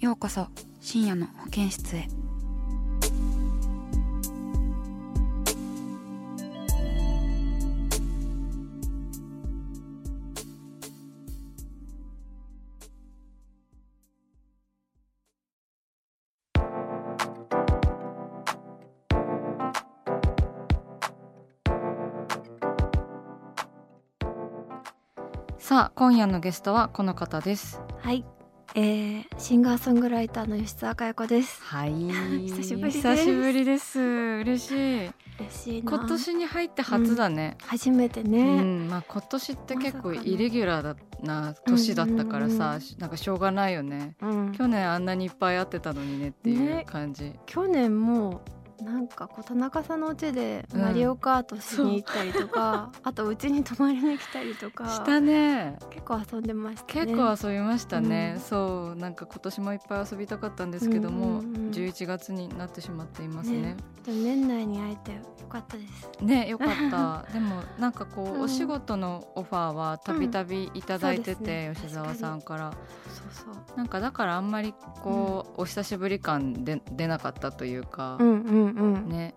ようこそ深夜の保健室へ。さあ今夜のゲストはこの方です。はい、えー、シンガーソングライターの吉沢佳代子です。はい。久しぶりです。久しぶりです。嬉しい。嬉しいな。今年に入って初だね、初めてうね。ん。まあ今年って結構イレギュラーだな年だったからさ、うんうんうん。なんかしょうがないよね。うん。去年あんなにいっぱい会ってたのにねっていうね。感じ、去年もなんかこう田中さんの家でうん。マリオカートしに行ったりとか、あと家に泊まりに来たりとか、したね。結構遊んでましたね。結構遊びましたね、うん。そうなんか今年もいっぱい遊びたかったんですけども、うんうんうん11月になってしまっていますね。ね。でも年内に会えてよかったです。ねよかった。でもなんかこう、うん。お仕事のオファーはたびたびいただいてて、ね吉沢さんから。そうそう。なんかだからあんまりこう、お久しぶり感で出なかったというか、うんうんうん。ね。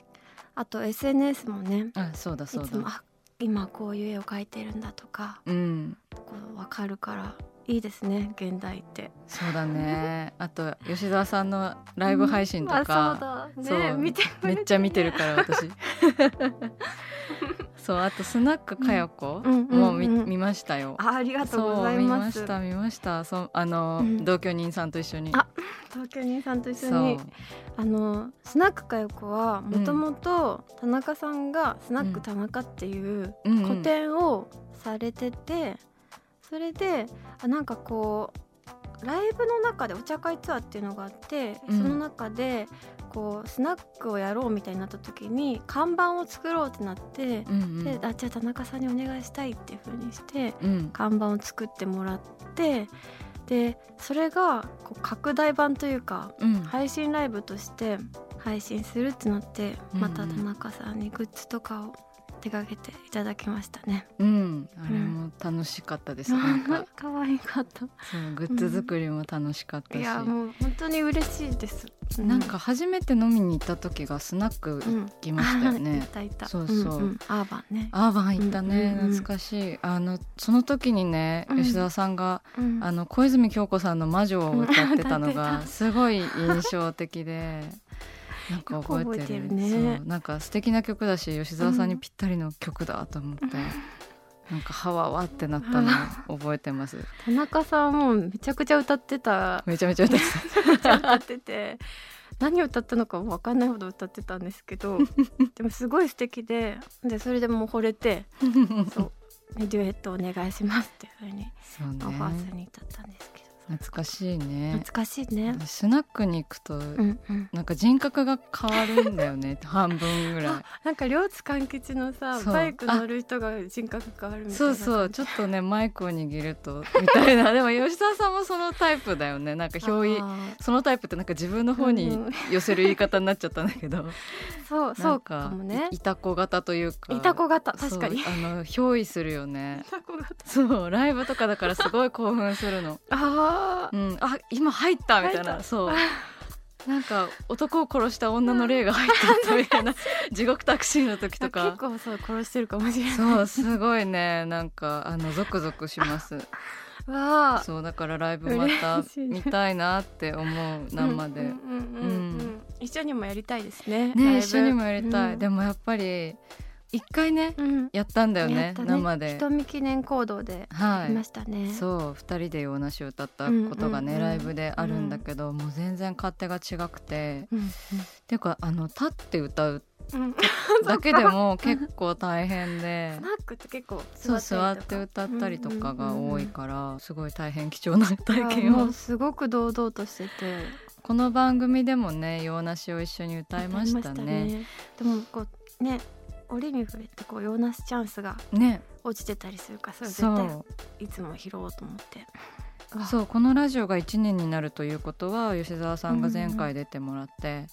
あと SNS もね。あそうだいそうだ。つもあ今こういう絵を描いてるんだとかうん。こうわかるからいいですね現代って。そうだね。あと吉沢さんのライブ配信とあか、そうだ。ねそう。見てめっちゃ見てるから私 そうあとスナックかよこも見見ましたよ。あありがとうございまますした見ました。そうあの、うん。同居人さんと一緒に。あ東京人さんと一緒に。あのスナックかよこはもともと田中さんがスナック田中っていう個展をされてて、それであなんかこうライブの中でお茶会ツアーっていうのがあって、うん。その中でこうスナックをやろうみたいになった時に看板を作ろうってなって、うんうん。であじゃあ田中さんにお願いしたいっていう風にしてうん。看板を作ってもらってでそれがこう拡大版というかうん。配信ライブとして配信するってなってうん。また田中さんにグッズとかを手掛けていただきましたね。うん、あれも楽しかったです、なんか。可愛かった。そうグッズ作りも楽しかったし、いやもう本当に嬉しいです。うなんか初めて飲みに行った時がスナックうん。行きましたよね。そうそう。んん。アーバンね。アーバン行ったね、うんうん。うん懐かしい。あのその時にね、うん。吉沢さんがうん。あの小泉京子さんの魔女を歌ってたのうんが すごい印象的でなんか覚えてるね。なんか素敵な曲だし吉沢さんにぴったりの曲だと思って、なんかハワワってなったのを覚えてます。田中さんもめちゃくちゃ歌ってた。めちゃめちゃ歌ってめっちゃ歌ってて。何を歌ったのかも分かんないほど歌ってたんですけど でもすごい素敵ででそれでもう惚れてた そうデュエットお願いしますっていうふうにオファーすねるに至ったんですけど、懐かしいね。懐かしいね。スナックに行くと、うんうん、なんか人格が変わるんだよね。半分ぐらい。なんか両津勘吉のさバイク乗る人が人格変わるみたいな。そうそう。ちょっとねマイクを握るとみたいな。でも吉沢さんもそのタイプだよね。なんか表意あそのタイプってなんか自分の方にうん寄せる言い方になっちゃったんだけど。ー そうなそうんかかもね。いいたこ型というか。いたこ型確かに。あの憑依するよね。いたこ型。そうライブとかだからすごい興奮するの、あーうん、あ今入ったみたいなそう。なんか男を殺した女の霊が入ってったみたいな 地獄タクシーの時とか。結構そう殺してるかもしれない。そうすごいねなんかあのゾクゾクします。わあ。そうだからライブまた見たいなって思う生で、一緒にもやりたいですねねブ。一緒にもやりたい、うん。でもやっぱり一回ねうん。やったんだよねやった生で。人見記念行動ではやりましたね、いそう二人で洋梨を歌ったことがね、うん。うんうんライブであるんだけど、もう全然勝手が違くて、うん。っていうかあの立って歌ううん。う んだけでも結構大変で。スナックって結構そう座って歌ったりとかが多いらからすごい大変貴重な体験を。すごく堂々としてて。この番組でもね洋梨を一緒に歌いました歌いね。でもこうね折に触れてこうヨーナスチャンスがね。落ちてたりするからそれ絶そ対う。いつも拾おうと思って。う。そうこのラジオが1年になるということは吉澤さんが前回出てもらって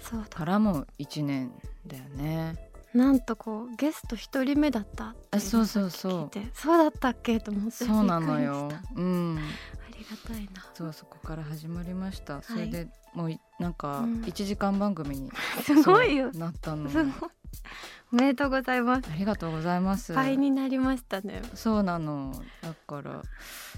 そうだ。からも1年だよね。なんとこうゲスト一人目だったってあそうそうそう。そうだったっけと思ってそうなのよ。うん。ありがたいな。そうそこから始まりました。それでもういなんかうん。1時間番組に すごいよ。なったの。すごいおめでとうございます。ありがとうございます。倍になりましたね。そうなの。だから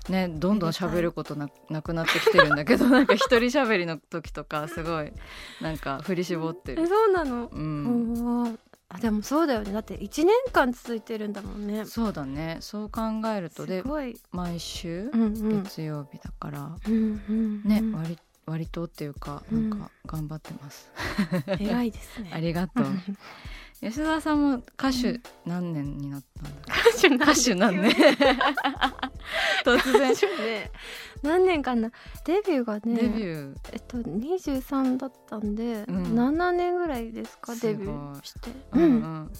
ねどんどん喋ることななくなってきてるんだけど なんか一人喋りの時とかすごいなんか振り絞ってえる。そうなの？うん、あでもそうだよね。だって一年間続いてるんだもんね。そうだね。そう考えるとですごい。毎週うんうん。月曜日だから、うんうんね、うん。割割とっていうかうなんんか頑張ってます。偉いですね。ありがとう。吉澤さんも歌手何年になったんだっ歌手歌手何年 突然。歌手ね。何年かな。デビューがねデビュー。えっと23だったんで、うん。7年ぐらいですか？デビューして、うんううん。ん、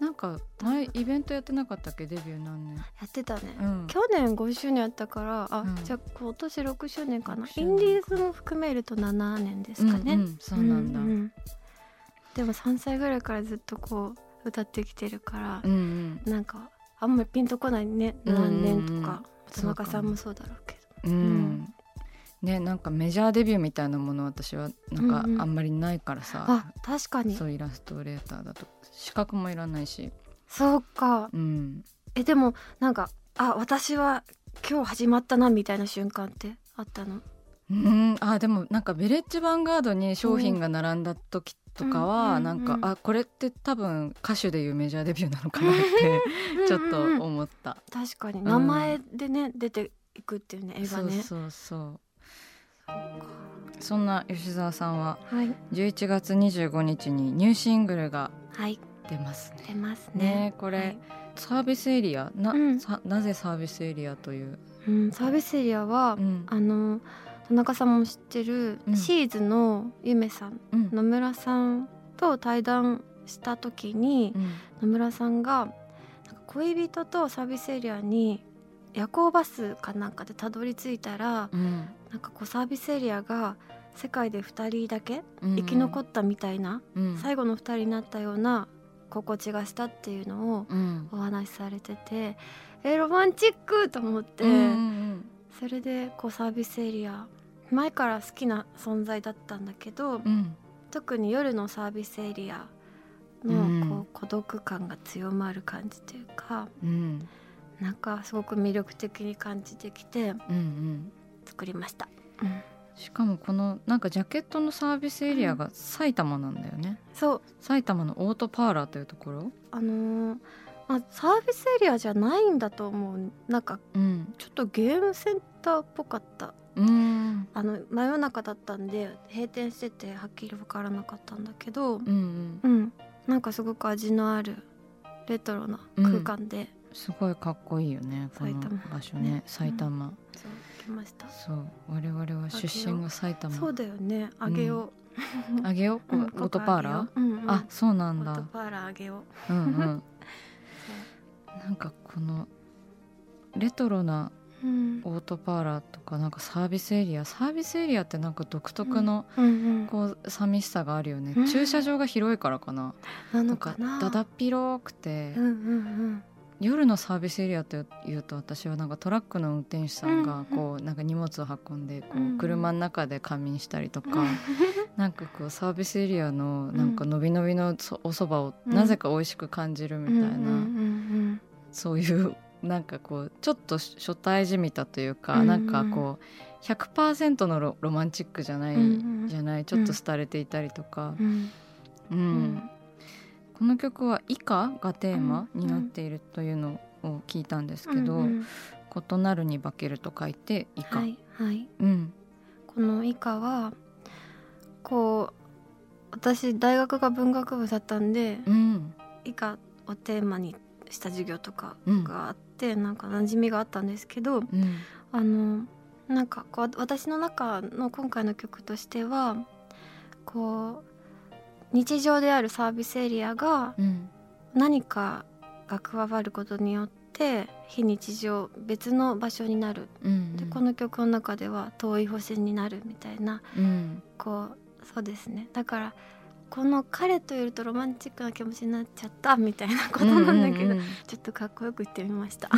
なんか前イベントやってなかったっけ？デビュー何年？やってたね、うん。去年5周年あったからあ、うん。じゃあ今年6周年かな。6周年インディーズも含めると7年ですかね、うんうん。そうなんだ、ううんでも3歳ぐらいからずっとこう歌ってきてるからう、んなんかあんまりピンとこないね。うんうんうん。何年とか田中さんもそうだろうけど。うん、うんねなんかメジャーデビューみたいなもの私はなんかうんうん。あんまりないからさ、あ確かに。そうイラストレーターだと資格もいらないし、そうか。うん、えでもなんかあ私は今日始まったなみたいな瞬間ってあったの？うん、あでもなんかヴィレッジヴァンガードに商品が並んだ時とかうんはうん。なんか、あこれって多分歌手でいうメジャーデビューなのかなって ちょっとうん。うん思った。確かに。名前でね、出ていくっていうね映画ね。そうそうそう。そんな吉澤さんははい。11月25日にニューシングルがはい。出ますね。出ますね。ねこれ、はい。サービスエリア？な,、うん。さなぜサービスエリアという、うん、サービスエリアは、うん。あの田中さんも知ってる、うん。シーズのゆめさんうん。野村さんと対談した時に、うん。野村さんがなんか恋人とサービスエリアに夜行バスかなんかでたどり着いたら、うん。なんかこうサービスエリアが世界で2人だけうん。生き残ったみたいな、うん。最後の2人になったような心地がしたっていうのをうん。お話しされててえロマンチックと思って、うんうんそれでこうサービスエリア前から好きな存在だったんだけど、うん。特に夜のサービスエリアうん。のこう孤独感が強まる感じというか、うん。なんかすごく魅力的に感じてきてうんうん。作りました。しかもこのなんかジャケットのサービスエリアが埼玉なんだよね、そう。埼玉のオートパーラーというところ？あのーまあ、サービスエリアじゃないんだと思う。なんかうん。ちょっとゲームセンターっぽかった。うん。あの真夜中だったんで閉店しててはっきり分からなかったんだけどうんうん。うん。なんかすごく味のあるレトロな空間で、すごいかっこいいよねこの埼玉。場所ね。ね。埼玉、そう来ました。そう。我々は出身が埼玉。そうだよね。あげよう、あげよう、うん。オートパーラううんうん。あそうなオートんだパーラーあげよう。うんうんかこのレトロなうん。オートパーラーとかなんかサービスエリアサービスエリアってなんか独特のうん。うんこう寂しさがあるよね、うん。駐車場が広いからかな。なな。んかだだっ広くて、うんうん夜のサービスエリアというと私はなんかトラックの運転手さんがうんこうなんか荷物を運んでこうんう車の中で仮眠したりとか、う んなんかこうサービスエリアのなんかのびのびのそお蕎麦をうん。なぜか美味しく感じるみたいな、うんうんうんそういうなんかこうちょっと初対じみたというか、うんうん。なんかこう100%のロロマンチックじゃない、うんうん。じゃないちょっと廃れていたりとか、うん。うん。うん。この曲は「以下」がテーマうん。になっているというのを聞いたんですけど「うんうん。異なるに化ける」と書いて「以下」はいはい。うん。この以下はこう私大学が文学部だったんでうん。以下をテーマにした授業とかうん。があって、なんか馴染みがあったんですけどうん。あのなんかこう私の中の今回の曲としてはこう日常であるサービスエリアがうん。何かが加わることによって非日常別の場所になる。うん。でこの曲の中では遠い星になるみたいなうん。こうそうですね。だからこの彼といるとロマンチックな気持ちになっちゃったみたいなことなんだけど、うんうんうん。ちょっとかっこよく言ってみました。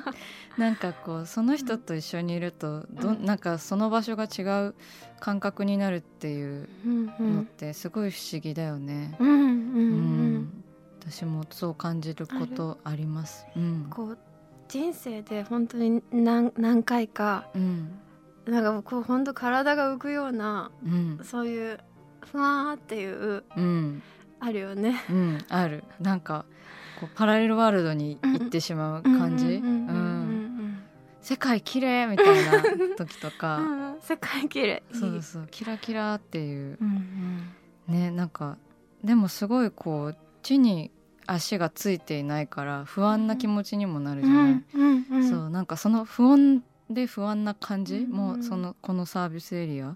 なんかこうその人と一緒にいるとどうん。なんかその場所が違う感覚になるっていうのっんてすごい不思議だよね。うんうんううん。ん。私もそう感じることあります。うん。こう人生で本当に何何回かうん。なんかこう本当体が浮くようなうん。そういうふわーっていううんあるよね。うん。ある。なんかこうパラレルワールドに行ってしまう感じ？うん。うんうんうん世界綺麗みたいな時とうか、んうん。世界綺麗。そうそうキラキラっていう。うんねなんかでもすごいこう地に足がついていないから不安な気持ちにもなるうじゃない、んうんうんそうなんかその不安で不安な感じ、うんもうそのこのサービスエリア？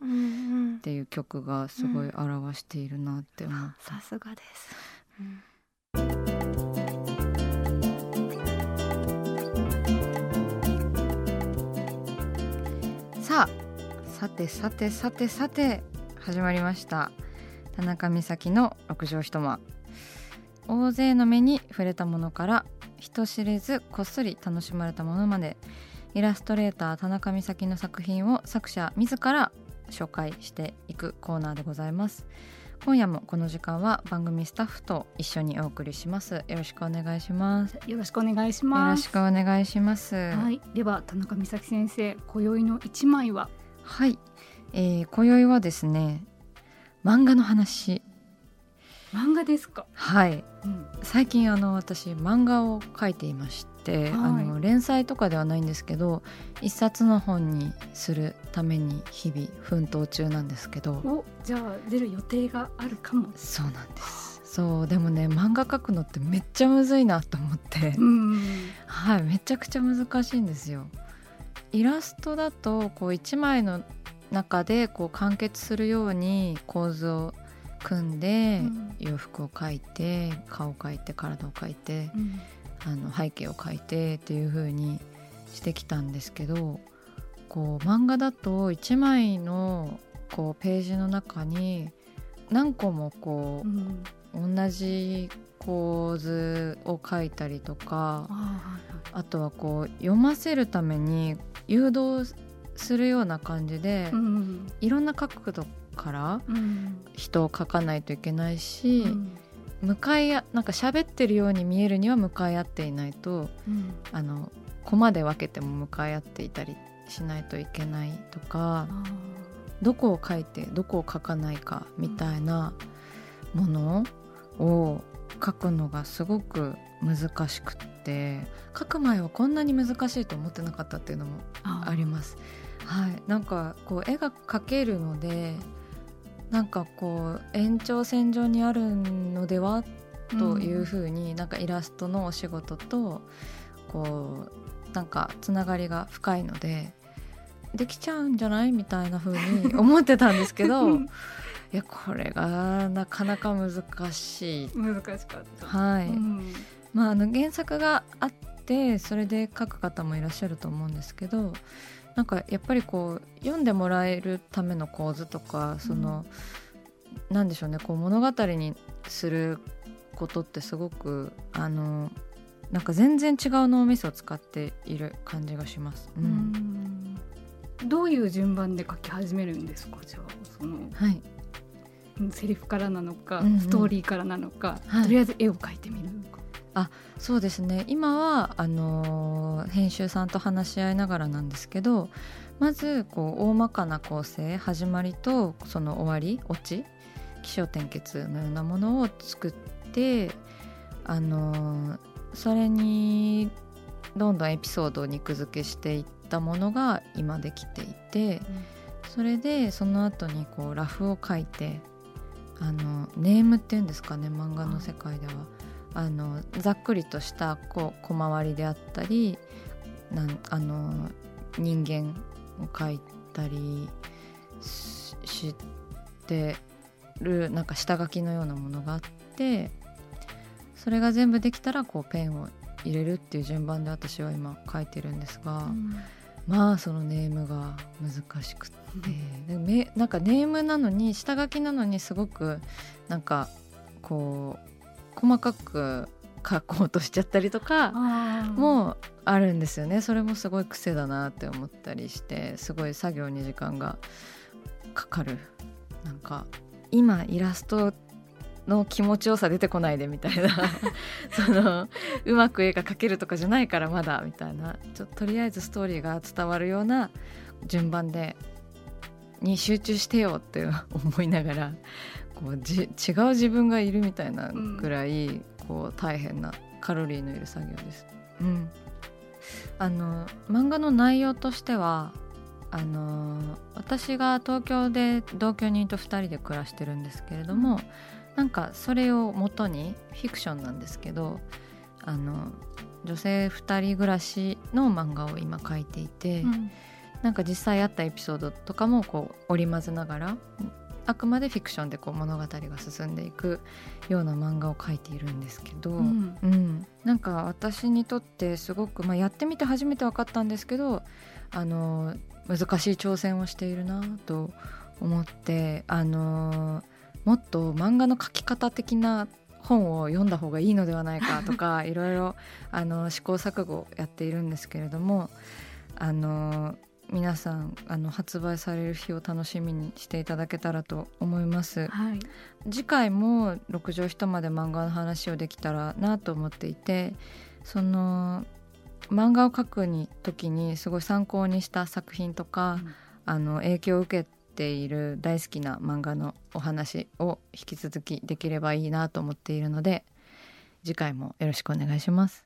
っうんうんていう曲がすごい表しているなって思った、さすがです。さあさてさてさてさて始まりました。田中美咲の六畳一間。大勢の目に触れたものから人知れずこっそり楽しまれたものまで。イラストレーター田中美咲の作品を作者自ら紹介していくコーナーでございます。今夜もこの時間は番組スタッフと一緒にお送りします。よろしくお願いします。よよろしくお願いしろます。しくお願いします。はい、では田中美咲先生、今宵の一枚は？はい、えー、今宵はですね漫画の話。漫画ですか？はい。うん、最近あの私漫画を描いていまして、はい。あの連載とかではないんですけど一冊の本にするために日々奮闘中なんですけど。お、じゃあ出る予定があるかも。そうなんです。そうでもね漫画描くのってめっちゃむずいなと思って、うん、はいめちゃくちゃ難しいんですよ。イラストだとこう一枚の中でこう完結するように構図を組んで、うん。洋服を描いて顔を描いて体を描いて。うん、あの背景を描いてっていう風にしてきたんですけどこう漫画だと一枚のこうページの中に何個もこうん、う同じ構図を描いたりとかああとはこう読ませるために誘導するような感じで、あ、うん、いろんな角度からうん、人を描かないといけないし、うん、向かいあなんか喋ってるように見えるには向かい合っていないとうん、あのコマで分けても向かい合っていたりしないといけないとかあどこを描いてどこを描かないかみたいなものを描くのがすごく難しくって描く前はこんなに難しいと思ってなかったっていうのもああります。はい、なんかこう絵が描けるのでなんかこう延長線上にあるのでは？というふうに、なんかイラストのお仕事とこうなんかつながりが深いのでできちゃうんじゃない？みたいなふうに思ってたんですけど いやこれがなかなか難しい。難しかった。はい、うん、まあ、あの原作があってそれで書く方もいらっしゃると思うんですけどなんかやっぱりこう読んでもらえるための構図とかその、なんでしょうねこう物語にすることってすごくあのなんか全然違う脳みそを使っている感じがします。ううんん、どういう順番で書き始めるんですか。じゃあ、そのはい、うんセリフからなのか、うんうん。ストーリーからなのか、はい。とりあえず絵を描いてみるのか。そうですね今はあのー編集さんと話し合いながらなんですけどまずこう大まかな構成始まりとその終わりオチ起承転結のようなものを作ってあのーそれにどんどんエピソードを肉付けしていったものが今できていて、それでその後にこうラフを書いてあのネームっていうんですかね漫画の世界では。あのざっくりとしたこう小回りであったりなんあの人間を描いたりししてるなんか下書きのようなものがあってそれが全部できたらこうペンを入れるっていう順番で私は今書いてるんですが、まあそのネームが難しくってでめなんかネームなのに下書きなのにすごくなんかこう細かく書こうとしちゃったりとかももあるんですよね。それもすごい癖だなって思ったりしてすごい作業に時間がかかる。なんか今イラストの気持ちよさ出てこないでみたいな。そのうまく絵が描けるとかじゃないからまだみたいな。ちょとりあえずストーリーが伝わるような順番でに集中してよって思いながらこうじ違う自分がいるみたいなぐらい、こう大変なカロリーのいる作業です。うん、あの漫画の内容としてはあの私が東京で同居人と2人で暮らしてるんですけれども、なんかそれを元にフィクションなんですけどあの女性2人暮らしの漫画を今書いていて、なんか実際あったエピソードとかもこう織り交ぜながらあくまでフィクションでこう物語が進んでいくような漫画を描いているんですけど、うん。うん。なんか私にとってすごく、まあ、やってみて初めて分かったんですけどあの難しい挑戦をしているなと思ってあのもっと漫画の描き方的な本を読んだ方がいいのではないかとか いろいろあの試行錯誤やっているんですけれどもあの皆さんあの発売される日を楽しみにしていただけたらと思います。はい次回も六畳一間で漫画の話をできたらなと思っていてその漫画を描くに時にすごい参考にした作品とか、うんあの影響を受けている大好きな漫画のお話を引き続きできればいいなと思っているので次回もよろしくお願いします。